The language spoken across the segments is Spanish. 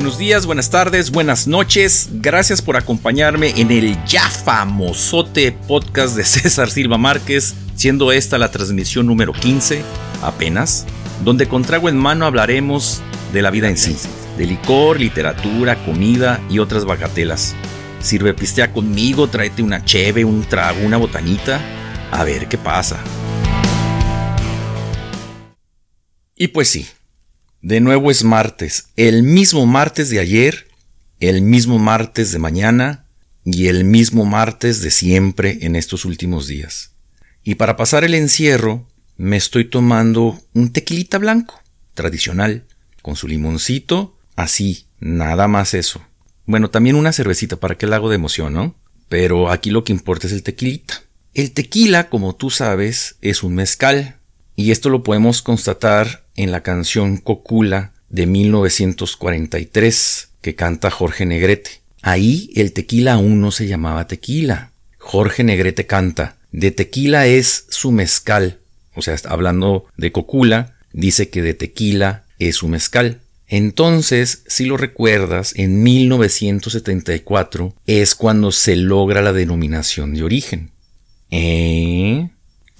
Buenos días, buenas tardes, buenas noches. Gracias por acompañarme en el ya famosote podcast de César Silva Márquez, siendo esta la transmisión número 15, apenas, donde con trago en mano hablaremos de la vida en sí, de licor, literatura, comida y otras bagatelas. Sirve pistea conmigo, tráete una cheve, un trago, una botanita, a ver qué pasa. Y pues sí, de nuevo es martes, el mismo martes de ayer, el mismo martes de mañana y el mismo martes de siempre en estos últimos días. Y para pasar el encierro, me estoy tomando un tequilita blanco, tradicional, con su limoncito, así, nada más eso. Bueno, también una cervecita para que el hago de emoción, ¿no? Pero aquí lo que importa es el tequilita. El tequila, como tú sabes, es un mezcal, y esto lo podemos constatar en la canción Cocula de 1943 que canta Jorge Negrete. Ahí el tequila aún no se llamaba tequila. Jorge Negrete canta, de tequila es su mezcal. O sea, hablando de Cocula, dice que de tequila es su mezcal. Entonces, si lo recuerdas, en 1974 es cuando se logra la denominación de origen. ¿Eh?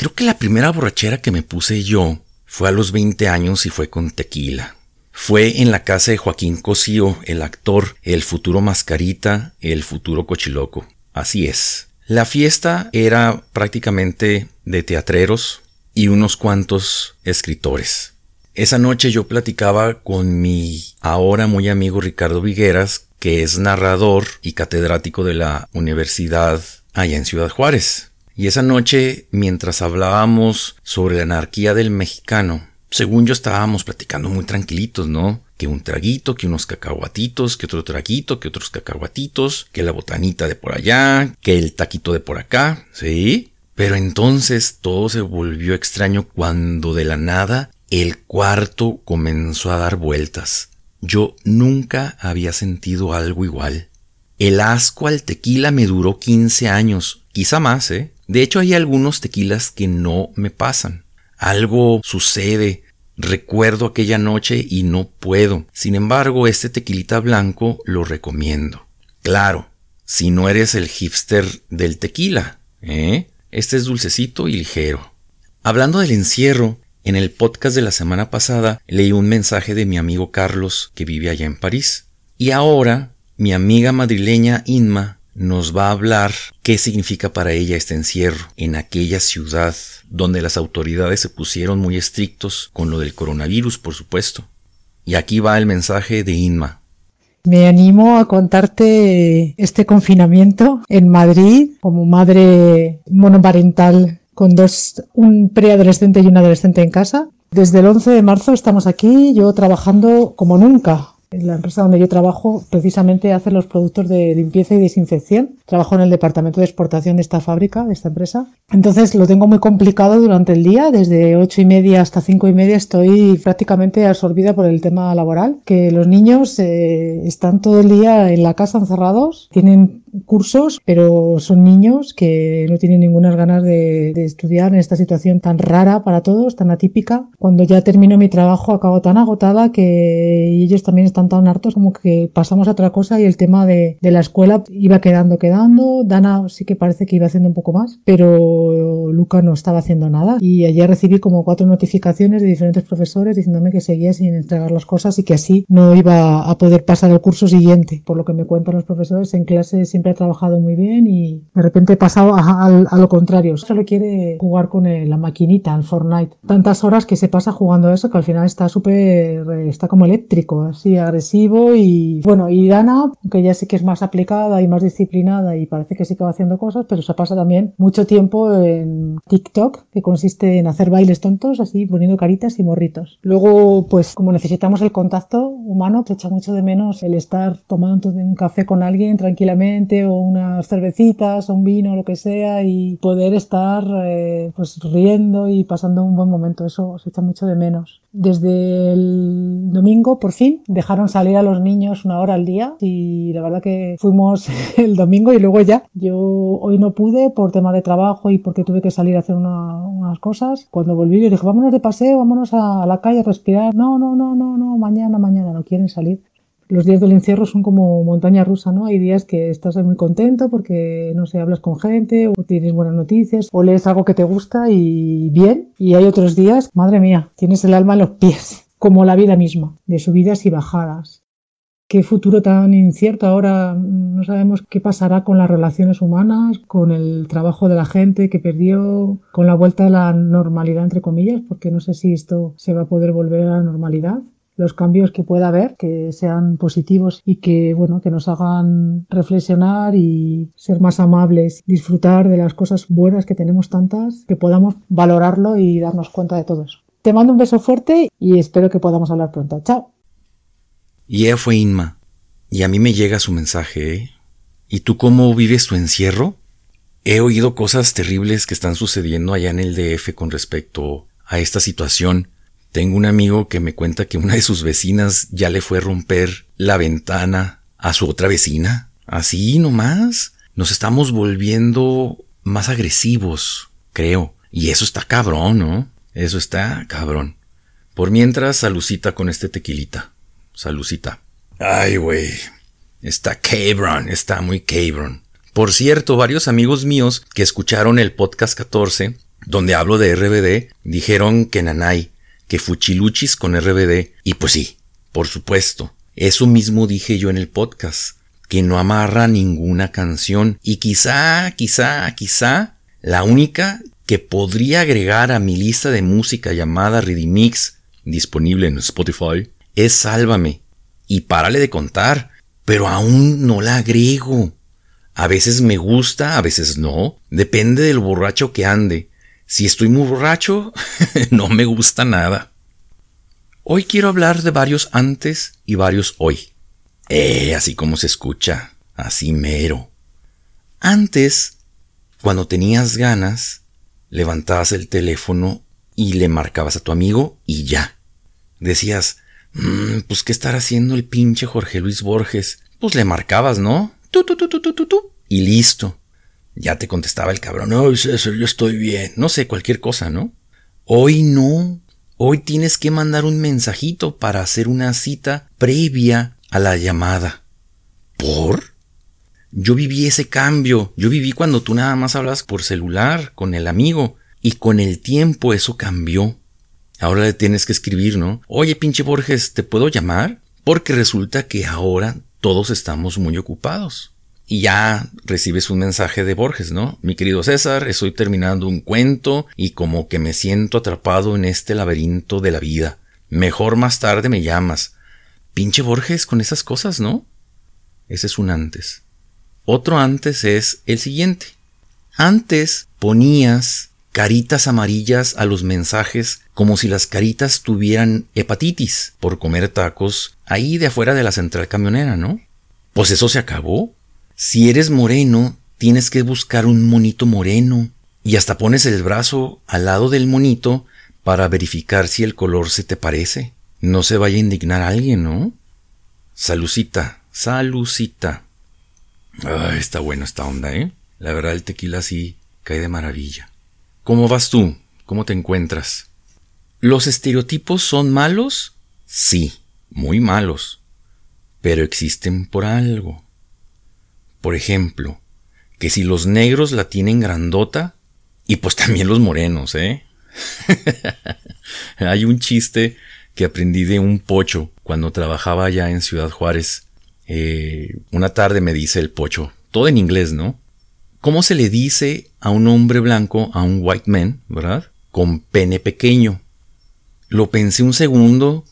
Creo que la primera borrachera que me puse yo fue a los 20 años y fue con tequila. Fue en la casa de Joaquín Cosío, el actor, el futuro mascarita, el futuro cochiloco. Así es. La fiesta era prácticamente de teatreros y unos cuantos escritores. Esa noche yo platicaba con mi ahora muy amigo Ricardo Vigueras, que es narrador y catedrático de la universidad allá en Ciudad Juárez. Y esa noche, mientras hablábamos sobre la anarquía del mexicano, según yo estábamos platicando muy tranquilitos, ¿no? Que un traguito, que unos cacahuatitos, que otro traguito, que otros cacahuatitos, que la botanita de por allá, que el taquito de por acá, ¿sí? Pero entonces todo se volvió extraño cuando de la nada el cuarto comenzó a dar vueltas. Yo nunca había sentido algo igual. El asco al tequila me duró 15 años, quizá más, ¿eh? De hecho, hay algunos tequilas que no me pasan. Algo sucede. Recuerdo aquella noche y no puedo. Sin embargo, este tequilita blanco lo recomiendo. Claro, si no eres el hipster del tequila, ¿eh? Este es dulcecito y ligero. Hablando del encierro, en el podcast de la semana pasada leí un mensaje de mi amigo Carlos que vive allá en París. Y ahora mi amiga madrileña Inma nos va a hablar qué significa para ella este encierro en aquella ciudad donde las autoridades se pusieron muy estrictos con lo del coronavirus, por supuesto. Y aquí va el mensaje de Inma. Me animo a contarte este confinamiento en Madrid como madre monoparental con dos, un preadolescente y un adolescente en casa. Desde el 11 de marzo estamos aquí, yo trabajando como nunca, la empresa donde yo trabajo precisamente hace los productos de limpieza y desinfección. Trabajo en el departamento de exportación de esta fábrica, de esta empresa. Entonces lo tengo muy complicado durante el día. Desde ocho y media hasta cinco y media estoy prácticamente absorbida por el tema laboral. Que los niños eh, están todo el día en la casa encerrados, tienen cursos, pero son niños que no tienen ninguna ganas de, estudiar en esta situación tan rara para todos, tan atípica. Cuando ya termino mi trabajo acabo tan agotada que ellos también están tan hartos como que pasamos a otra cosa y el tema de, de la escuela iba quedando, quedando. Dana sí que parece que iba haciendo un poco más, pero Luca no estaba haciendo nada. Y ayer recibí como cuatro notificaciones de diferentes profesores diciéndome que seguía sin entregar las cosas y que así no iba a poder pasar al curso siguiente. Por lo que me cuentan los profesores en clase siempre ha trabajado muy bien y de repente he pasado a, lo contrario. Solo quiere jugar con la maquinita, el Fortnite. Tantas horas que se pasa jugando eso que al final está súper, está como eléctrico, así agresivo y bueno, y Dana, que ya sí que es más aplicada y más disciplinada y parece que sí que va haciendo cosas, pero se pasa también mucho tiempo en TikTok, que consiste en hacer bailes tontos, así poniendo caritas y morritos. Luego, pues como necesitamos el contacto humano, se echa mucho de menos el estar tomando un café con alguien tranquilamente o unas cervecitas un vino lo que sea y poder estar eh, pues riendo y pasando un buen momento. Eso se echa mucho de menos. Desde el domingo, por fin, dejaron salir a los niños una hora al día y la verdad que fuimos el domingo y luego ya. Yo hoy no pude por tema de trabajo y porque tuve que salir a hacer unas cosas. Cuando volví, yo dije, vámonos de paseo, vámonos a la calle a respirar. No, no, no, no, no, mañana, mañana, no quieren salir los días del encierro son como montaña rusa, ¿no? Hay días que estás muy contento porque, no sé, hablas con gente o tienes buenas noticias o lees algo que te gusta y bien. Y hay otros días, madre mía, tienes el alma en los pies, como la vida misma, de subidas y bajadas. Qué futuro tan incierto ahora. No sabemos qué pasará con las relaciones humanas, con el trabajo de la gente que perdió, con la vuelta a la normalidad, entre comillas, porque no sé si esto se va a poder volver a la normalidad los cambios que pueda haber, que sean positivos y que, bueno, que nos hagan reflexionar y ser más amables, disfrutar de las cosas buenas que tenemos tantas, que podamos valorarlo y darnos cuenta de todo eso. Te mando un beso fuerte y espero que podamos hablar pronto. Chao. Y ella fue Inma. Y a mí me llega su mensaje, ¿eh? ¿Y tú cómo vives tu encierro? He oído cosas terribles que están sucediendo allá en el DF con respecto a esta situación tengo un amigo que me cuenta que una de sus vecinas ya le fue a romper la ventana a su otra vecina. Así nomás. Nos estamos volviendo más agresivos, creo. Y eso está cabrón, ¿no? Eso está cabrón. Por mientras, salucita con este tequilita. Salucita. Ay, güey. Está cabrón, está muy cabrón. Por cierto, varios amigos míos que escucharon el podcast 14, donde hablo de RBD, dijeron que Nanay que Fuchiluchis con RBD. Y pues sí, por supuesto. Eso mismo dije yo en el podcast, que no amarra ninguna canción. Y quizá, quizá, quizá, la única que podría agregar a mi lista de música llamada Redimix, disponible en Spotify, es Sálvame. Y párale de contar, pero aún no la agrego. A veces me gusta, a veces no, depende del borracho que ande. Si estoy muy borracho, no me gusta nada. Hoy quiero hablar de varios antes y varios hoy. Eh, así como se escucha, así mero. Antes, cuando tenías ganas, levantabas el teléfono y le marcabas a tu amigo y ya. Decías, mmm, pues qué estará haciendo el pinche Jorge Luis Borges. Pues le marcabas, ¿no? Tu, tu, tu, tu, tu, tu, y listo. Ya te contestaba el cabrón, no, César, yo estoy bien. No sé, cualquier cosa, ¿no? Hoy no. Hoy tienes que mandar un mensajito para hacer una cita previa a la llamada. ¿Por? Yo viví ese cambio. Yo viví cuando tú nada más hablas por celular con el amigo. Y con el tiempo eso cambió. Ahora le tienes que escribir, ¿no? Oye, pinche Borges, ¿te puedo llamar? Porque resulta que ahora todos estamos muy ocupados y ya recibes un mensaje de Borges, ¿no? Mi querido César, estoy terminando un cuento y como que me siento atrapado en este laberinto de la vida. Mejor más tarde me llamas. Pinche Borges con esas cosas, ¿no? Ese es un antes. Otro antes es el siguiente. Antes ponías caritas amarillas a los mensajes como si las caritas tuvieran hepatitis por comer tacos ahí de afuera de la central camionera, ¿no? Pues eso se acabó. Si eres moreno, tienes que buscar un monito moreno y hasta pones el brazo al lado del monito para verificar si el color se te parece. No se vaya a indignar alguien, ¿no? Salucita, salucita. Ah, está bueno esta onda, ¿eh? La verdad el tequila sí cae de maravilla. ¿Cómo vas tú? ¿Cómo te encuentras? ¿Los estereotipos son malos? Sí, muy malos. Pero existen por algo. Por ejemplo, que si los negros la tienen grandota, y pues también los morenos, ¿eh? Hay un chiste que aprendí de un pocho cuando trabajaba allá en Ciudad Juárez. Eh, una tarde me dice el pocho, todo en inglés, ¿no? ¿Cómo se le dice a un hombre blanco, a un white man, verdad? Con pene pequeño. Lo pensé un segundo,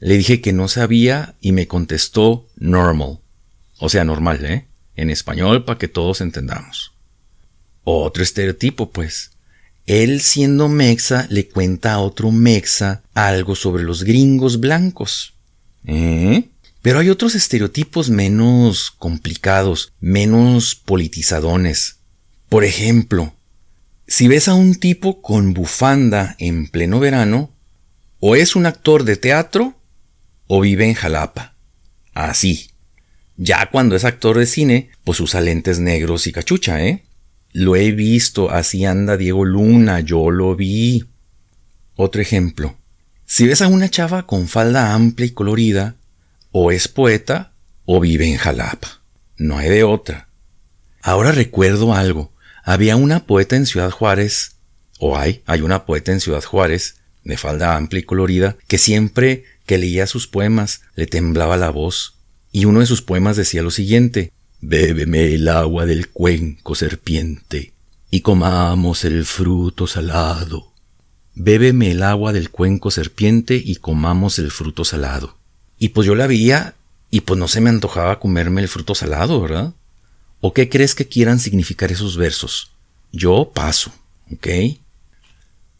le dije que no sabía y me contestó normal. O sea, normal, ¿eh? En español para que todos entendamos. Otro estereotipo, pues. Él siendo mexa le cuenta a otro mexa algo sobre los gringos blancos. ¿Eh? Pero hay otros estereotipos menos complicados, menos politizadones. Por ejemplo, si ves a un tipo con bufanda en pleno verano, o es un actor de teatro o vive en Jalapa. Así, ya cuando es actor de cine, pues usa lentes negros y cachucha, ¿eh? Lo he visto, así anda Diego Luna, yo lo vi. Otro ejemplo. Si ves a una chava con falda amplia y colorida, O es poeta o vive en Jalapa. No hay de otra. Ahora recuerdo algo. Había una poeta en Ciudad Juárez, o hay, hay una poeta en Ciudad Juárez, de falda amplia y colorida, que siempre que leía sus poemas le temblaba la voz, y uno de sus poemas decía lo siguiente Bébeme el agua del cuenco serpiente, y comamos el fruto salado. Bébeme el agua del cuenco serpiente y comamos el fruto salado. Y pues yo la veía y pues no se me antojaba comerme el fruto salado, ¿verdad? ¿O qué crees que quieran significar esos versos? Yo paso, ¿ok?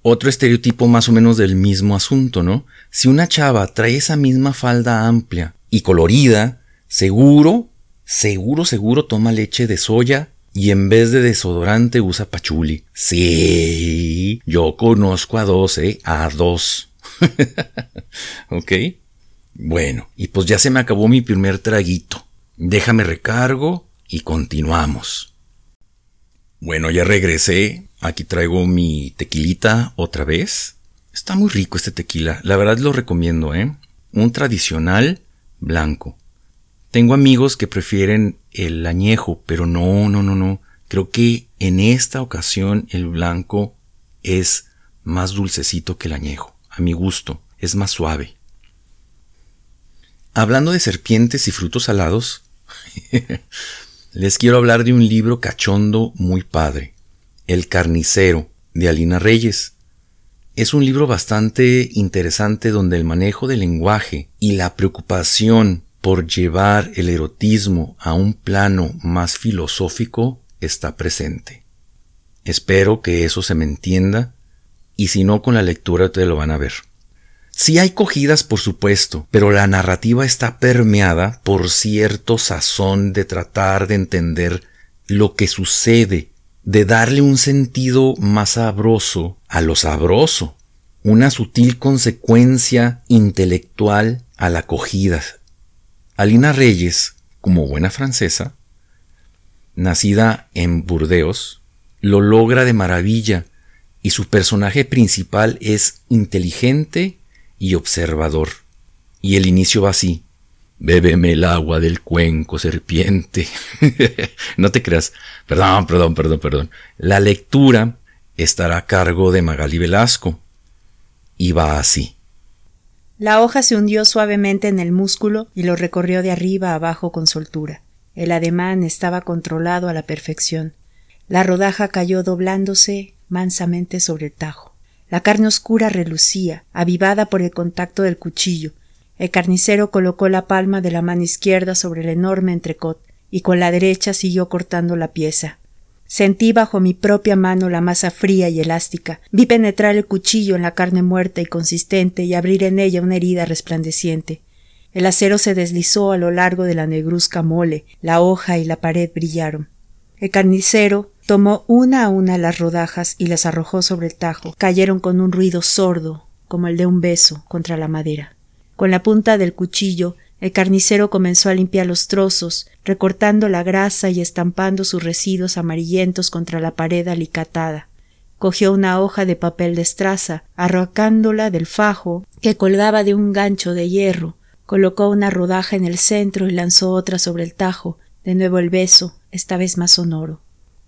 Otro estereotipo más o menos del mismo asunto, ¿no? Si una chava trae esa misma falda amplia y colorida, seguro, seguro, seguro toma leche de soya y en vez de desodorante usa pachuli. Sí, yo conozco a dos, ¿eh? A dos. ¿Ok? Bueno, y pues ya se me acabó mi primer traguito. Déjame recargo y continuamos. Bueno, ya regresé. Aquí traigo mi tequilita otra vez. Está muy rico este tequila. La verdad lo recomiendo, ¿eh? Un tradicional blanco. Tengo amigos que prefieren el añejo, pero no, no, no, no. Creo que en esta ocasión el blanco es más dulcecito que el añejo. A mi gusto, es más suave. Hablando de serpientes y frutos salados, les quiero hablar de un libro cachondo muy padre, El carnicero, de Alina Reyes. Es un libro bastante interesante donde el manejo del lenguaje y la preocupación por llevar el erotismo a un plano más filosófico está presente. Espero que eso se me entienda y si no con la lectura ustedes lo van a ver. Sí hay cogidas, por supuesto, pero la narrativa está permeada por cierto sazón de tratar de entender lo que sucede, de darle un sentido más sabroso a lo sabroso, una sutil consecuencia intelectual a la acogida, Alina Reyes, como buena francesa, nacida en Burdeos, lo logra de maravilla y su personaje principal es inteligente y observador. Y el inicio va así. Bébeme el agua del cuenco, serpiente. no te creas. Perdón, perdón, perdón, perdón. La lectura estará a cargo de Magali Velasco. Y va así. La hoja se hundió suavemente en el músculo y lo recorrió de arriba a abajo con soltura. El ademán estaba controlado a la perfección. La rodaja cayó doblándose mansamente sobre el tajo. La carne oscura relucía, avivada por el contacto del cuchillo. El carnicero colocó la palma de la mano izquierda sobre el enorme entrecot y con la derecha siguió cortando la pieza. Sentí bajo mi propia mano la masa fría y elástica. Vi penetrar el cuchillo en la carne muerta y consistente y abrir en ella una herida resplandeciente. El acero se deslizó a lo largo de la negruzca mole, la hoja y la pared brillaron. El carnicero tomó una a una las rodajas y las arrojó sobre el tajo. Cayeron con un ruido sordo, como el de un beso, contra la madera. Con la punta del cuchillo el carnicero comenzó a limpiar los trozos, recortando la grasa y estampando sus residuos amarillentos contra la pared alicatada. Cogió una hoja de papel de estraza, arrancándola del fajo que colgaba de un gancho de hierro, colocó una rodaja en el centro y lanzó otra sobre el tajo, de nuevo el beso, esta vez más sonoro.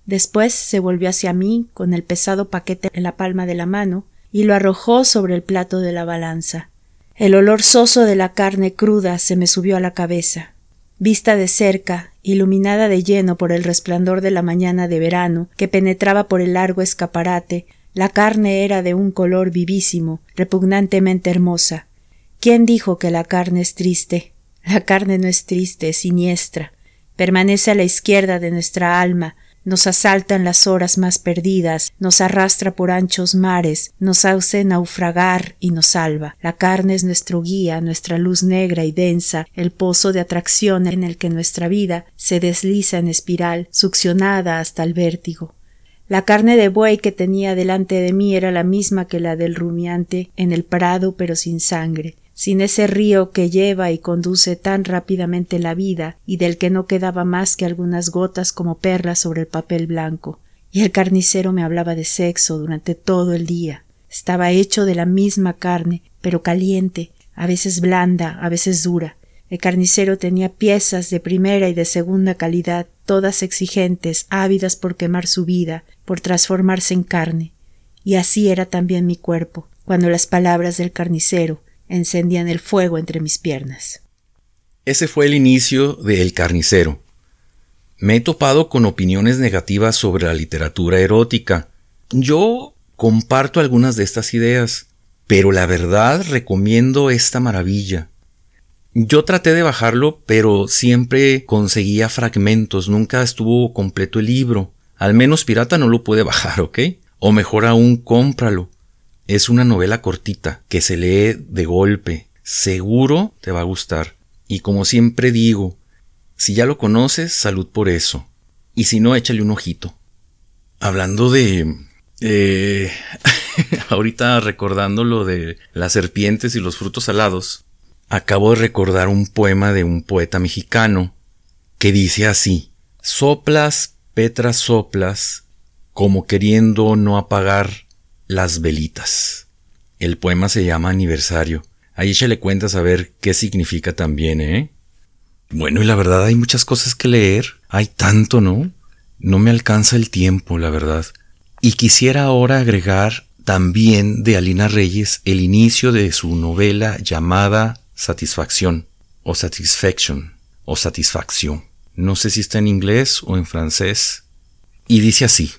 Después se volvió hacia mí con el pesado paquete en la palma de la mano y lo arrojó sobre el plato de la balanza. El olor soso de la carne cruda se me subió a la cabeza. Vista de cerca, iluminada de lleno por el resplandor de la mañana de verano que penetraba por el largo escaparate, la carne era de un color vivísimo, repugnantemente hermosa. ¿Quién dijo que la carne es triste? La carne no es triste, es siniestra. Permanece a la izquierda de nuestra alma, nos asaltan las horas más perdidas, nos arrastra por anchos mares, nos hace naufragar y nos salva. La carne es nuestro guía, nuestra luz negra y densa, el pozo de atracción en el que nuestra vida se desliza en espiral, succionada hasta el vértigo. La carne de buey que tenía delante de mí era la misma que la del rumiante en el prado pero sin sangre sin ese río que lleva y conduce tan rápidamente la vida y del que no quedaba más que algunas gotas como perlas sobre el papel blanco. Y el carnicero me hablaba de sexo durante todo el día. Estaba hecho de la misma carne, pero caliente, a veces blanda, a veces dura. El carnicero tenía piezas de primera y de segunda calidad, todas exigentes, ávidas por quemar su vida, por transformarse en carne. Y así era también mi cuerpo, cuando las palabras del carnicero encendían el fuego entre mis piernas. Ese fue el inicio de El carnicero. Me he topado con opiniones negativas sobre la literatura erótica. Yo comparto algunas de estas ideas, pero la verdad recomiendo esta maravilla. Yo traté de bajarlo, pero siempre conseguía fragmentos, nunca estuvo completo el libro. Al menos pirata no lo puede bajar, ¿ok? O mejor aún, cómpralo. Es una novela cortita, que se lee de golpe. Seguro te va a gustar. Y como siempre digo, si ya lo conoces, salud por eso. Y si no, échale un ojito. Hablando de... Eh, ahorita recordando lo de las serpientes y los frutos salados, acabo de recordar un poema de un poeta mexicano que dice así, soplas, Petras soplas, como queriendo no apagar las velitas. El poema se llama Aniversario. Ahí le cuentas a ver qué significa también, ¿eh? Bueno, y la verdad hay muchas cosas que leer. Hay tanto, ¿no? No me alcanza el tiempo, la verdad. Y quisiera ahora agregar también de Alina Reyes el inicio de su novela llamada satisfacción o satisfaction o satisfacción. No sé si está en inglés o en francés. Y dice así,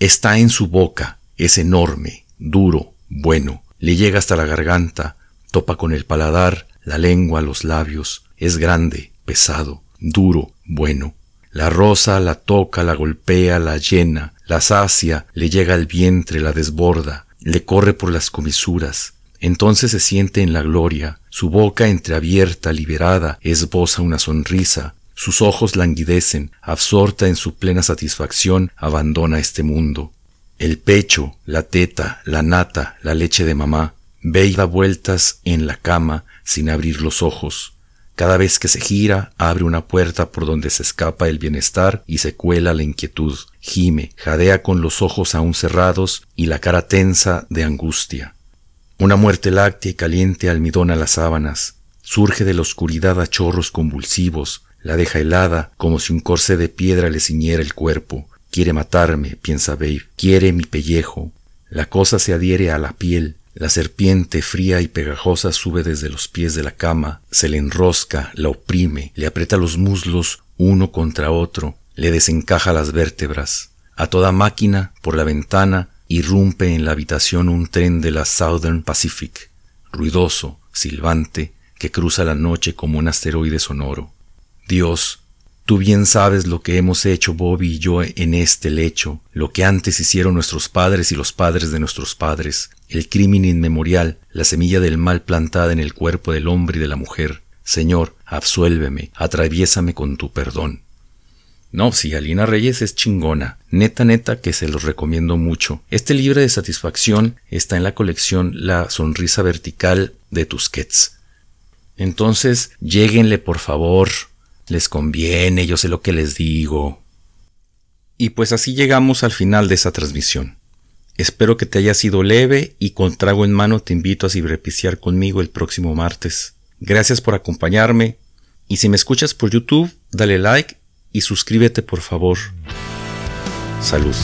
está en su boca, es enorme, duro, bueno, le llega hasta la garganta, topa con el paladar, la lengua, los labios, es grande, pesado, duro, bueno. La rosa la toca, la golpea, la llena, la sacia, le llega al vientre, la desborda, le corre por las comisuras, entonces se siente en la gloria, su boca entreabierta, liberada, esboza una sonrisa, sus ojos languidecen, absorta en su plena satisfacción, abandona este mundo. El pecho, la teta, la nata, la leche de mamá, ve y da vueltas en la cama sin abrir los ojos. Cada vez que se gira, abre una puerta por donde se escapa el bienestar y se cuela la inquietud. Gime, jadea con los ojos aún cerrados y la cara tensa de angustia. Una muerte láctea y caliente almidona las sábanas, surge de la oscuridad a chorros convulsivos, la deja helada como si un corsé de piedra le ciñera el cuerpo. Quiere matarme, piensa Babe, quiere mi pellejo. La cosa se adhiere a la piel, la serpiente fría y pegajosa sube desde los pies de la cama, se le enrosca, la oprime, le aprieta los muslos uno contra otro, le desencaja las vértebras. A toda máquina, por la ventana, irrumpe en la habitación un tren de la Southern Pacific, ruidoso, silbante, que cruza la noche como un asteroide sonoro. Dios, tú bien sabes lo que hemos hecho Bobby y yo en este lecho, lo que antes hicieron nuestros padres y los padres de nuestros padres, el crimen inmemorial, la semilla del mal plantada en el cuerpo del hombre y de la mujer. Señor, absuélveme, atraviésame con tu perdón. No, sí, Alina Reyes es chingona. Neta, neta, que se los recomiendo mucho. Este libro de satisfacción está en la colección La Sonrisa Vertical de Tusquets. Entonces, lléguenle por favor. Les conviene, yo sé lo que les digo. Y pues así llegamos al final de esa transmisión. Espero que te haya sido leve y con trago en mano te invito a ciberpiciar conmigo el próximo martes. Gracias por acompañarme y si me escuchas por YouTube, dale like y suscríbete por favor. Salud.